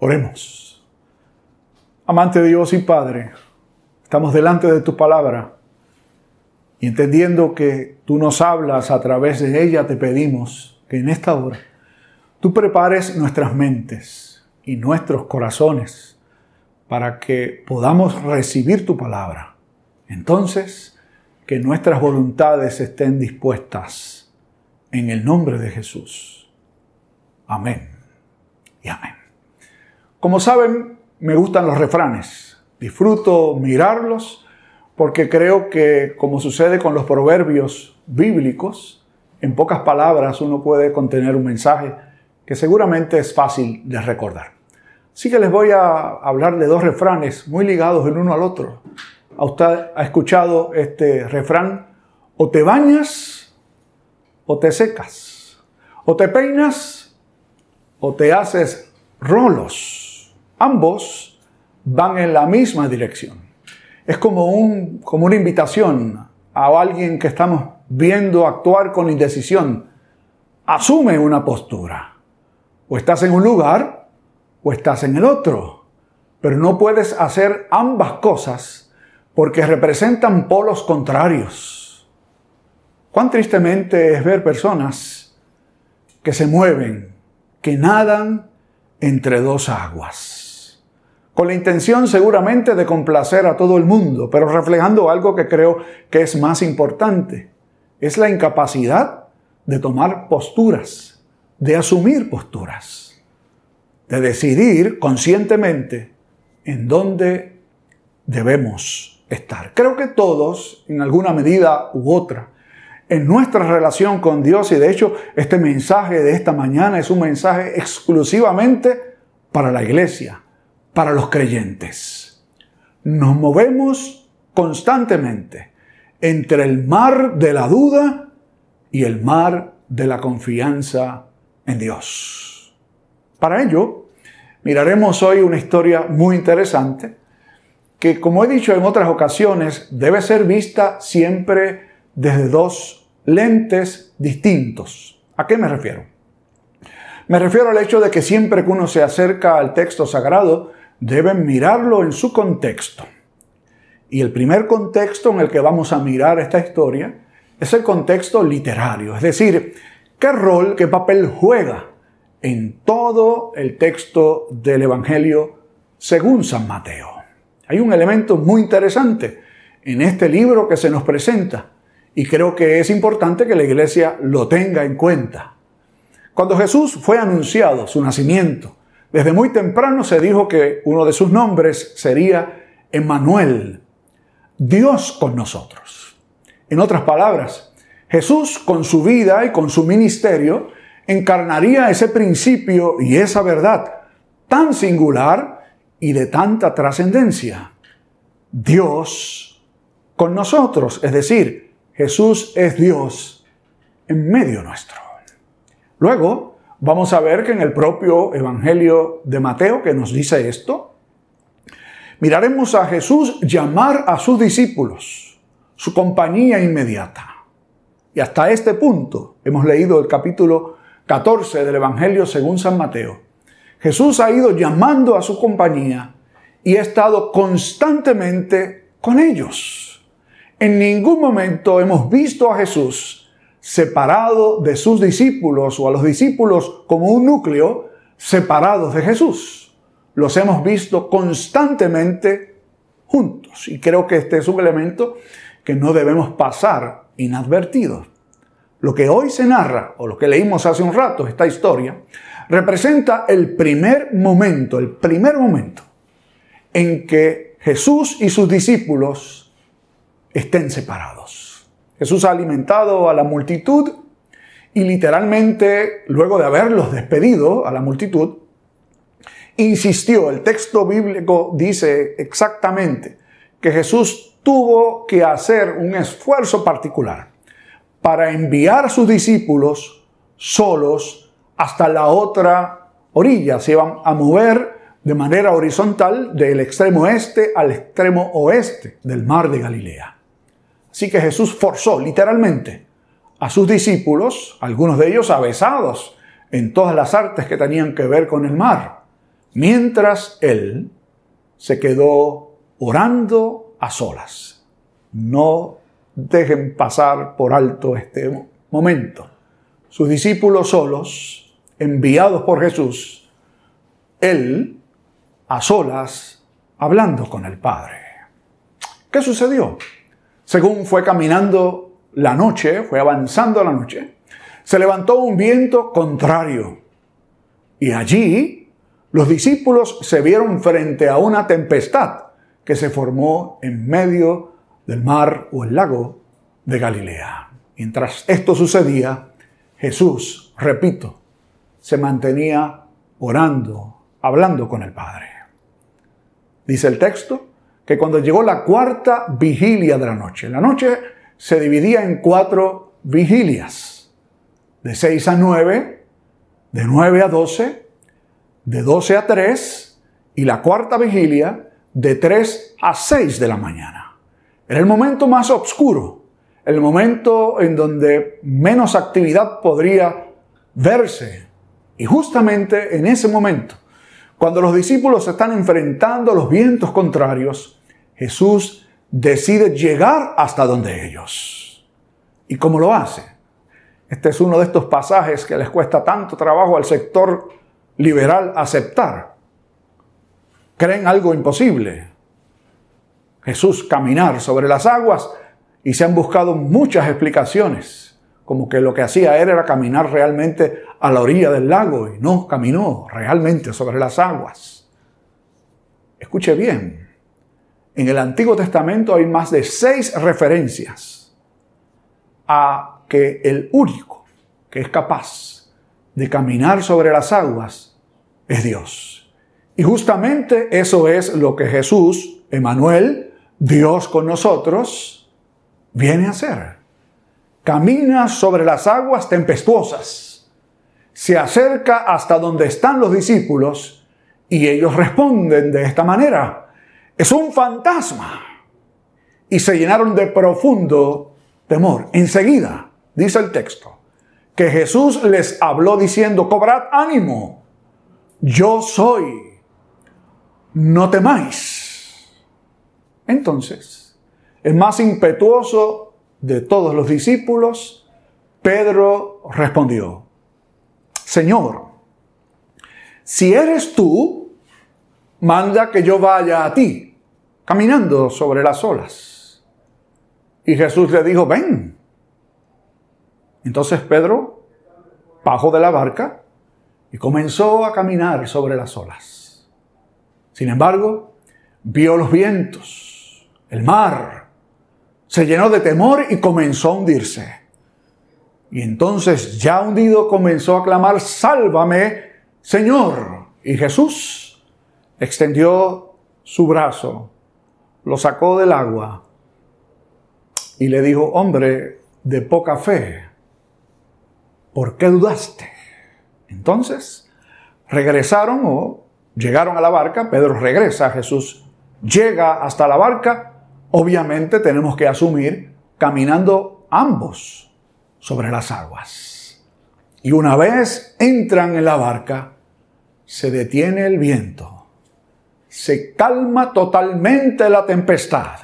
Oremos. Amante Dios y Padre, estamos delante de tu palabra y entendiendo que tú nos hablas a través de ella, te pedimos que en esta hora tú prepares nuestras mentes y nuestros corazones para que podamos recibir tu palabra. Entonces, que nuestras voluntades estén dispuestas en el nombre de Jesús. Amén y amén. Como saben, me gustan los refranes. Disfruto mirarlos porque creo que, como sucede con los proverbios bíblicos, en pocas palabras uno puede contener un mensaje que seguramente es fácil de recordar. Así que les voy a hablar de dos refranes muy ligados el uno al otro. ¿A usted ha escuchado este refrán? O te bañas o te secas. O te peinas o te haces rolos ambos van en la misma dirección. Es como, un, como una invitación a alguien que estamos viendo actuar con indecisión. Asume una postura. O estás en un lugar o estás en el otro. Pero no puedes hacer ambas cosas porque representan polos contrarios. Cuán tristemente es ver personas que se mueven, que nadan entre dos aguas con la intención seguramente de complacer a todo el mundo, pero reflejando algo que creo que es más importante. Es la incapacidad de tomar posturas, de asumir posturas, de decidir conscientemente en dónde debemos estar. Creo que todos, en alguna medida u otra, en nuestra relación con Dios, y de hecho este mensaje de esta mañana es un mensaje exclusivamente para la iglesia, para los creyentes. Nos movemos constantemente entre el mar de la duda y el mar de la confianza en Dios. Para ello, miraremos hoy una historia muy interesante que, como he dicho en otras ocasiones, debe ser vista siempre desde dos lentes distintos. ¿A qué me refiero? Me refiero al hecho de que siempre que uno se acerca al texto sagrado, deben mirarlo en su contexto. Y el primer contexto en el que vamos a mirar esta historia es el contexto literario, es decir, qué rol, qué papel juega en todo el texto del Evangelio según San Mateo. Hay un elemento muy interesante en este libro que se nos presenta y creo que es importante que la iglesia lo tenga en cuenta. Cuando Jesús fue anunciado su nacimiento, desde muy temprano se dijo que uno de sus nombres sería Emmanuel, Dios con nosotros. En otras palabras, Jesús con su vida y con su ministerio encarnaría ese principio y esa verdad tan singular y de tanta trascendencia. Dios con nosotros, es decir, Jesús es Dios en medio nuestro. Luego, Vamos a ver que en el propio Evangelio de Mateo que nos dice esto, miraremos a Jesús llamar a sus discípulos, su compañía inmediata. Y hasta este punto hemos leído el capítulo 14 del Evangelio según San Mateo. Jesús ha ido llamando a su compañía y ha estado constantemente con ellos. En ningún momento hemos visto a Jesús separado de sus discípulos o a los discípulos como un núcleo separados de Jesús. Los hemos visto constantemente juntos y creo que este es un elemento que no debemos pasar inadvertido. Lo que hoy se narra, o lo que leímos hace un rato, esta historia, representa el primer momento, el primer momento en que Jesús y sus discípulos estén separados. Jesús ha alimentado a la multitud y literalmente, luego de haberlos despedido a la multitud, insistió, el texto bíblico dice exactamente que Jesús tuvo que hacer un esfuerzo particular para enviar a sus discípulos solos hasta la otra orilla. Se iban a mover de manera horizontal del extremo este al extremo oeste del mar de Galilea. Así que Jesús forzó literalmente a sus discípulos, algunos de ellos avesados en todas las artes que tenían que ver con el mar, mientras él se quedó orando a solas. No dejen pasar por alto este momento. Sus discípulos solos, enviados por Jesús, él a solas, hablando con el Padre. ¿Qué sucedió? Según fue caminando la noche, fue avanzando la noche, se levantó un viento contrario. Y allí los discípulos se vieron frente a una tempestad que se formó en medio del mar o el lago de Galilea. Mientras esto sucedía, Jesús, repito, se mantenía orando, hablando con el Padre. Dice el texto que cuando llegó la cuarta vigilia de la noche, la noche se dividía en cuatro vigilias, de 6 a 9, de 9 a 12, de 12 a 3 y la cuarta vigilia de 3 a 6 de la mañana. Era el momento más oscuro, el momento en donde menos actividad podría verse. Y justamente en ese momento, cuando los discípulos están enfrentando los vientos contrarios, Jesús decide llegar hasta donde ellos. ¿Y cómo lo hace? Este es uno de estos pasajes que les cuesta tanto trabajo al sector liberal aceptar. Creen algo imposible. Jesús caminar sobre las aguas y se han buscado muchas explicaciones, como que lo que hacía era caminar realmente a la orilla del lago y no caminó realmente sobre las aguas. Escuche bien, en el Antiguo Testamento hay más de seis referencias a que el único que es capaz de caminar sobre las aguas es Dios. Y justamente eso es lo que Jesús, Emanuel, Dios con nosotros, viene a hacer. Camina sobre las aguas tempestuosas, se acerca hasta donde están los discípulos y ellos responden de esta manera. Es un fantasma. Y se llenaron de profundo temor. Enseguida, dice el texto, que Jesús les habló diciendo, cobrad ánimo, yo soy, no temáis. Entonces, el más impetuoso de todos los discípulos, Pedro respondió, Señor, si eres tú, manda que yo vaya a ti caminando sobre las olas. Y Jesús le dijo, ven. Entonces Pedro bajó de la barca y comenzó a caminar sobre las olas. Sin embargo, vio los vientos, el mar, se llenó de temor y comenzó a hundirse. Y entonces, ya hundido, comenzó a clamar, sálvame, Señor. Y Jesús extendió su brazo lo sacó del agua y le dijo, hombre de poca fe, ¿por qué dudaste? Entonces, regresaron o llegaron a la barca, Pedro regresa, Jesús llega hasta la barca, obviamente tenemos que asumir caminando ambos sobre las aguas. Y una vez entran en la barca, se detiene el viento se calma totalmente la tempestad.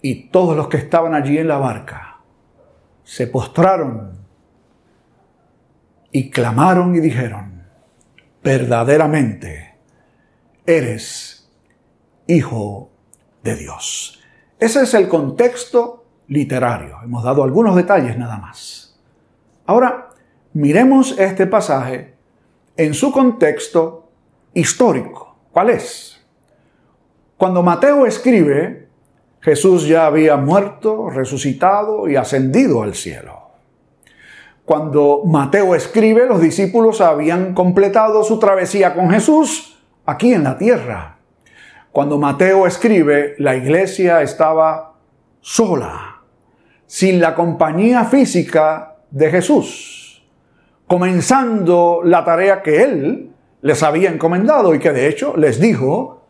Y todos los que estaban allí en la barca se postraron y clamaron y dijeron, verdaderamente eres hijo de Dios. Ese es el contexto literario. Hemos dado algunos detalles nada más. Ahora, miremos este pasaje en su contexto histórico. ¿Cuál es? Cuando Mateo escribe, Jesús ya había muerto, resucitado y ascendido al cielo. Cuando Mateo escribe, los discípulos habían completado su travesía con Jesús aquí en la tierra. Cuando Mateo escribe, la iglesia estaba sola, sin la compañía física de Jesús, comenzando la tarea que él les había encomendado y que de hecho les dijo,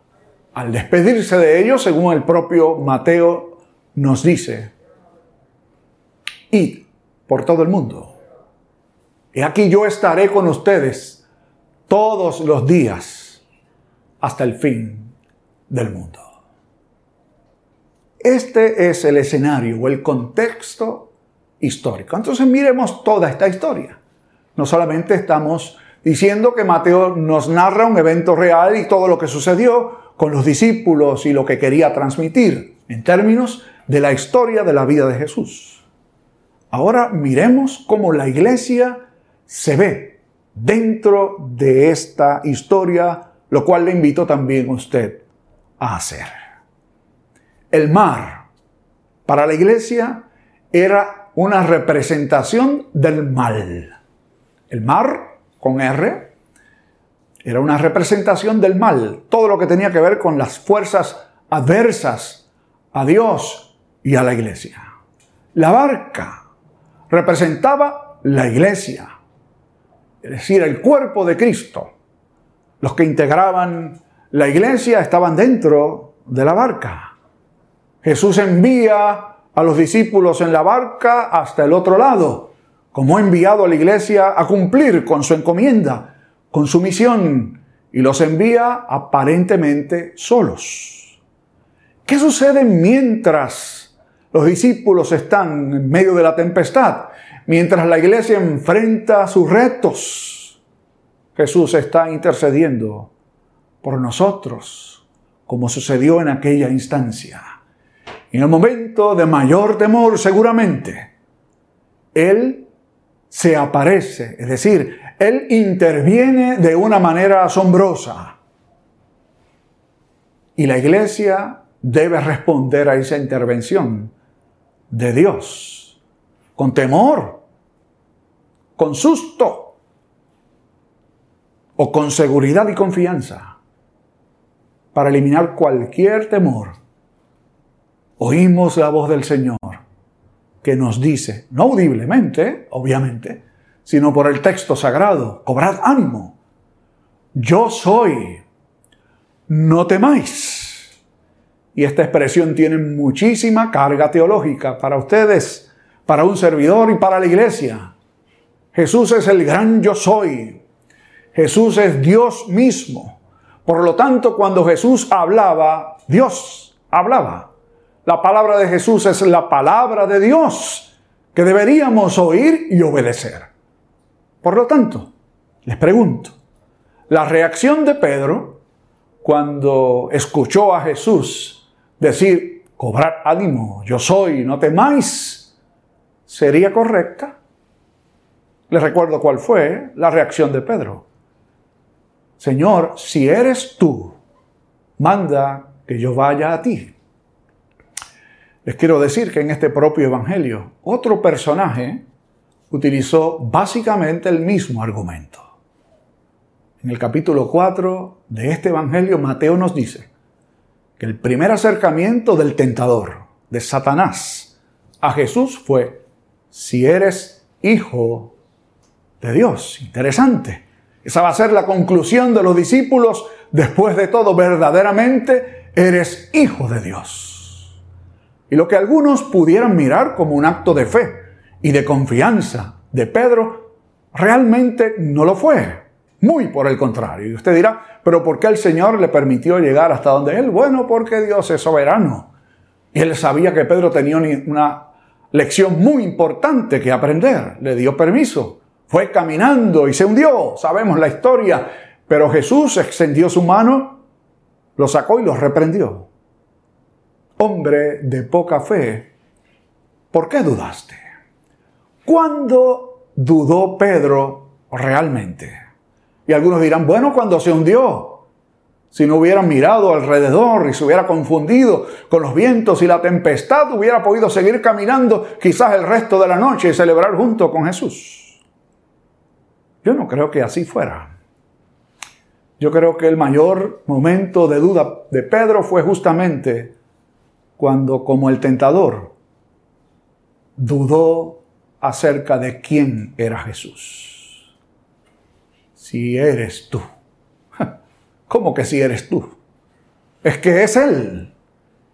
al despedirse de ellos, según el propio Mateo nos dice, id por todo el mundo. Y aquí yo estaré con ustedes todos los días hasta el fin del mundo. Este es el escenario o el contexto histórico. Entonces miremos toda esta historia. No solamente estamos diciendo que Mateo nos narra un evento real y todo lo que sucedió con los discípulos y lo que quería transmitir en términos de la historia de la vida de Jesús. Ahora miremos cómo la iglesia se ve dentro de esta historia, lo cual le invito también a usted a hacer. El mar para la iglesia era una representación del mal. El mar, con R, era una representación del mal, todo lo que tenía que ver con las fuerzas adversas a Dios y a la iglesia. La barca representaba la iglesia, es decir, el cuerpo de Cristo. Los que integraban la iglesia estaban dentro de la barca. Jesús envía a los discípulos en la barca hasta el otro lado, como ha enviado a la iglesia a cumplir con su encomienda, con su misión, y los envía aparentemente solos. ¿Qué sucede mientras los discípulos están en medio de la tempestad? Mientras la iglesia enfrenta sus retos, Jesús está intercediendo por nosotros, como sucedió en aquella instancia. En el momento de mayor temor, seguramente, Él se aparece, es decir, Él interviene de una manera asombrosa. Y la iglesia debe responder a esa intervención de Dios con temor, con susto o con seguridad y confianza para eliminar cualquier temor. Oímos la voz del Señor que nos dice, no audiblemente, obviamente, sino por el texto sagrado, cobrad ánimo. Yo soy, no temáis. Y esta expresión tiene muchísima carga teológica para ustedes para un servidor y para la iglesia. Jesús es el gran yo soy. Jesús es Dios mismo. Por lo tanto, cuando Jesús hablaba, Dios hablaba. La palabra de Jesús es la palabra de Dios que deberíamos oír y obedecer. Por lo tanto, les pregunto, la reacción de Pedro cuando escuchó a Jesús decir, cobrad ánimo, yo soy, no temáis, sería correcta. Les recuerdo cuál fue la reacción de Pedro. Señor, si eres tú, manda que yo vaya a ti. Les quiero decir que en este propio Evangelio, otro personaje utilizó básicamente el mismo argumento. En el capítulo 4 de este Evangelio, Mateo nos dice que el primer acercamiento del tentador, de Satanás, a Jesús fue, si eres hijo de Dios. Interesante. Esa va a ser la conclusión de los discípulos. Después de todo, verdaderamente eres hijo de Dios. Y lo que algunos pudieran mirar como un acto de fe y de confianza de Pedro, realmente no lo fue. Muy por el contrario. Y usted dirá, pero ¿por qué el Señor le permitió llegar hasta donde él? Bueno, porque Dios es soberano. Y él sabía que Pedro tenía una lección muy importante que aprender. Le dio permiso. Fue caminando y se hundió. Sabemos la historia. Pero Jesús extendió su mano, lo sacó y lo reprendió. Hombre de poca fe, ¿por qué dudaste? ¿Cuándo dudó Pedro realmente? Y algunos dirán, bueno, cuando se hundió. Si no hubiera mirado alrededor y se hubiera confundido con los vientos y la tempestad, hubiera podido seguir caminando quizás el resto de la noche y celebrar junto con Jesús. Yo no creo que así fuera. Yo creo que el mayor momento de duda de Pedro fue justamente cuando, como el tentador, dudó acerca de quién era Jesús. Si eres tú. ¿Cómo que si eres tú? Es que es Él.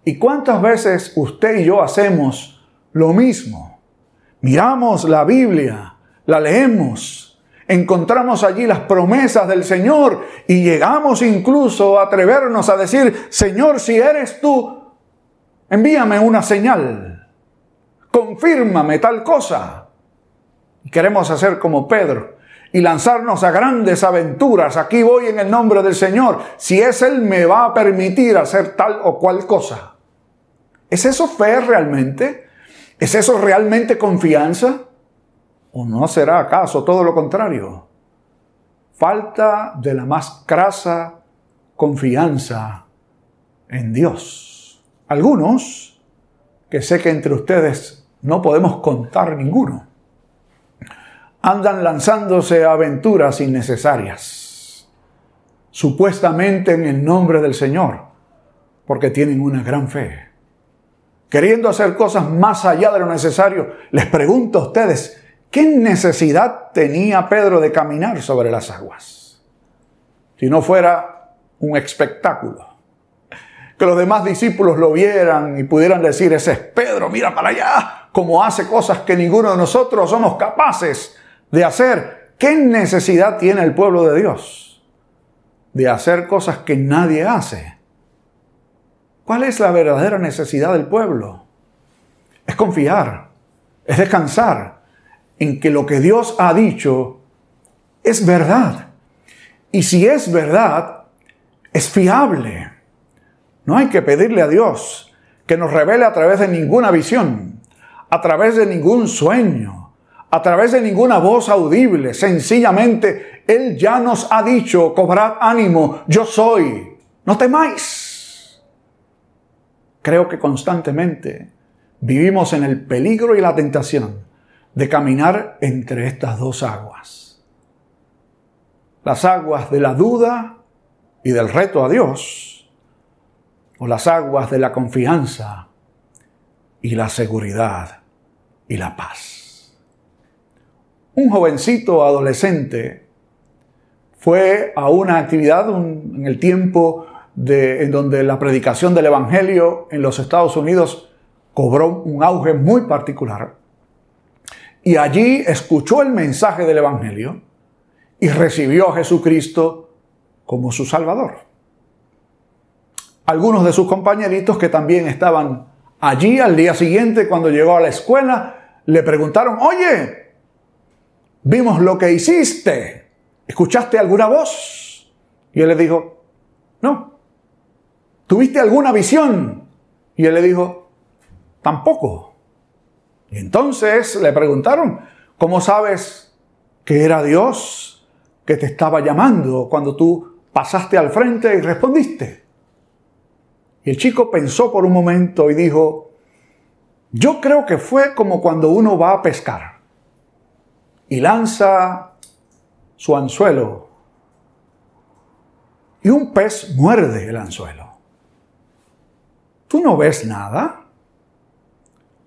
¿Y cuántas veces usted y yo hacemos lo mismo? Miramos la Biblia, la leemos, encontramos allí las promesas del Señor y llegamos incluso a atrevernos a decir, Señor, si eres tú, envíame una señal, confírmame tal cosa. Queremos hacer como Pedro y lanzarnos a grandes aventuras. Aquí voy en el nombre del Señor. Si es Él, me va a permitir hacer tal o cual cosa. ¿Es eso fe realmente? ¿Es eso realmente confianza? ¿O no será acaso todo lo contrario? Falta de la más crasa confianza en Dios. Algunos, que sé que entre ustedes no podemos contar ninguno, andan lanzándose a aventuras innecesarias, supuestamente en el nombre del Señor, porque tienen una gran fe. Queriendo hacer cosas más allá de lo necesario, les pregunto a ustedes, ¿Qué necesidad tenía Pedro de caminar sobre las aguas? Si no fuera un espectáculo. Que los demás discípulos lo vieran y pudieran decir, ese es Pedro, mira para allá, como hace cosas que ninguno de nosotros somos capaces de hacer. ¿Qué necesidad tiene el pueblo de Dios de hacer cosas que nadie hace? ¿Cuál es la verdadera necesidad del pueblo? Es confiar, es descansar, en que lo que Dios ha dicho es verdad. Y si es verdad, es fiable. No hay que pedirle a Dios que nos revele a través de ninguna visión, a través de ningún sueño, a través de ninguna voz audible. Sencillamente, Él ya nos ha dicho, cobrad ánimo, yo soy, no temáis. Creo que constantemente vivimos en el peligro y la tentación de caminar entre estas dos aguas. Las aguas de la duda y del reto a Dios, o las aguas de la confianza y la seguridad y la paz. Un jovencito adolescente fue a una actividad en el tiempo de, en donde la predicación del Evangelio en los Estados Unidos cobró un auge muy particular y allí escuchó el mensaje del Evangelio y recibió a Jesucristo como su Salvador. Algunos de sus compañeritos que también estaban allí al día siguiente cuando llegó a la escuela le preguntaron, oye, vimos lo que hiciste, ¿escuchaste alguna voz? Y él le dijo, no. ¿Tuviste alguna visión? Y él le dijo, tampoco. Y entonces le preguntaron, ¿cómo sabes que era Dios que te estaba llamando cuando tú pasaste al frente y respondiste? El chico pensó por un momento y dijo, yo creo que fue como cuando uno va a pescar y lanza su anzuelo y un pez muerde el anzuelo. ¿Tú no ves nada?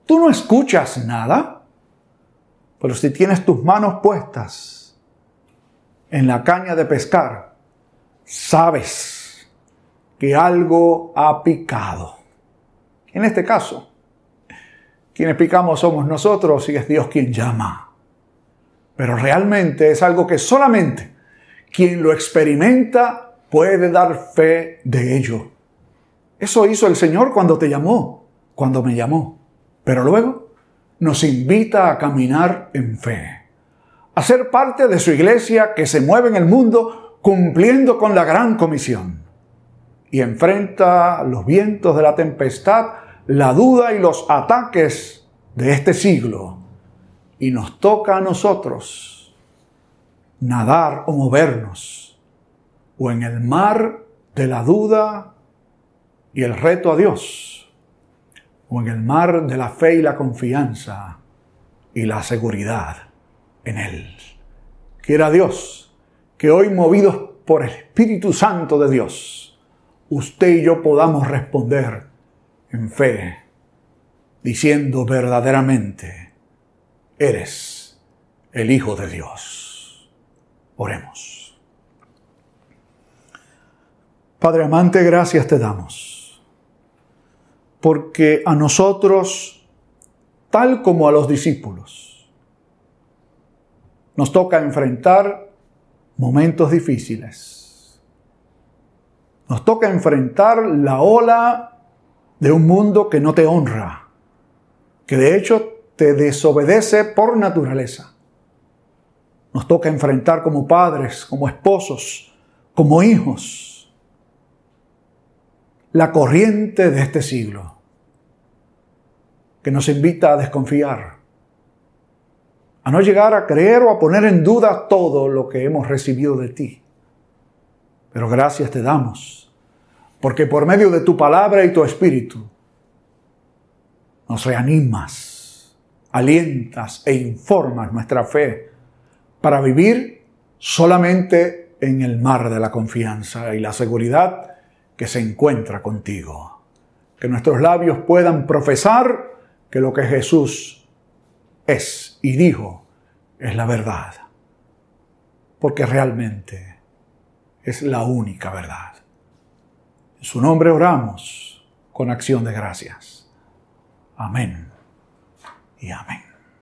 Tú no escuchas nada, pero si tienes tus manos puestas en la caña de pescar, sabes que algo ha picado. En este caso, quienes picamos somos nosotros y es Dios quien llama. Pero realmente es algo que solamente quien lo experimenta puede dar fe de ello. Eso hizo el Señor cuando te llamó, cuando me llamó. Pero luego nos invita a caminar en fe, a ser parte de su iglesia que se mueve en el mundo cumpliendo con la gran comisión y enfrenta los vientos de la tempestad, la duda y los ataques de este siglo. Y nos toca a nosotros nadar o movernos o en el mar de la duda y el reto a Dios o en el mar de la fe y la confianza y la seguridad en Él. Quiera Dios que hoy movidos por el Espíritu Santo de Dios, usted y yo podamos responder en fe, diciendo verdaderamente, eres el Hijo de Dios. Oremos. Padre amante, gracias te damos porque a nosotros, tal como a los discípulos, nos toca enfrentar momentos difíciles. Nos toca enfrentar la ola de un mundo que no te honra, que de hecho te desobedece por naturaleza. Nos toca enfrentar como padres, como esposos, como hijos, la corriente de este siglo, que nos invita a desconfiar, a no llegar a creer o a poner en duda todo lo que hemos recibido de ti. Pero gracias te damos, porque por medio de tu palabra y tu espíritu nos reanimas, alientas e informas nuestra fe para vivir solamente en el mar de la confianza y la seguridad que se encuentra contigo. Que nuestros labios puedan profesar que lo que Jesús es y dijo es la verdad. Porque realmente es la única verdad. En su nombre oramos con acción de gracias. Amén y amén.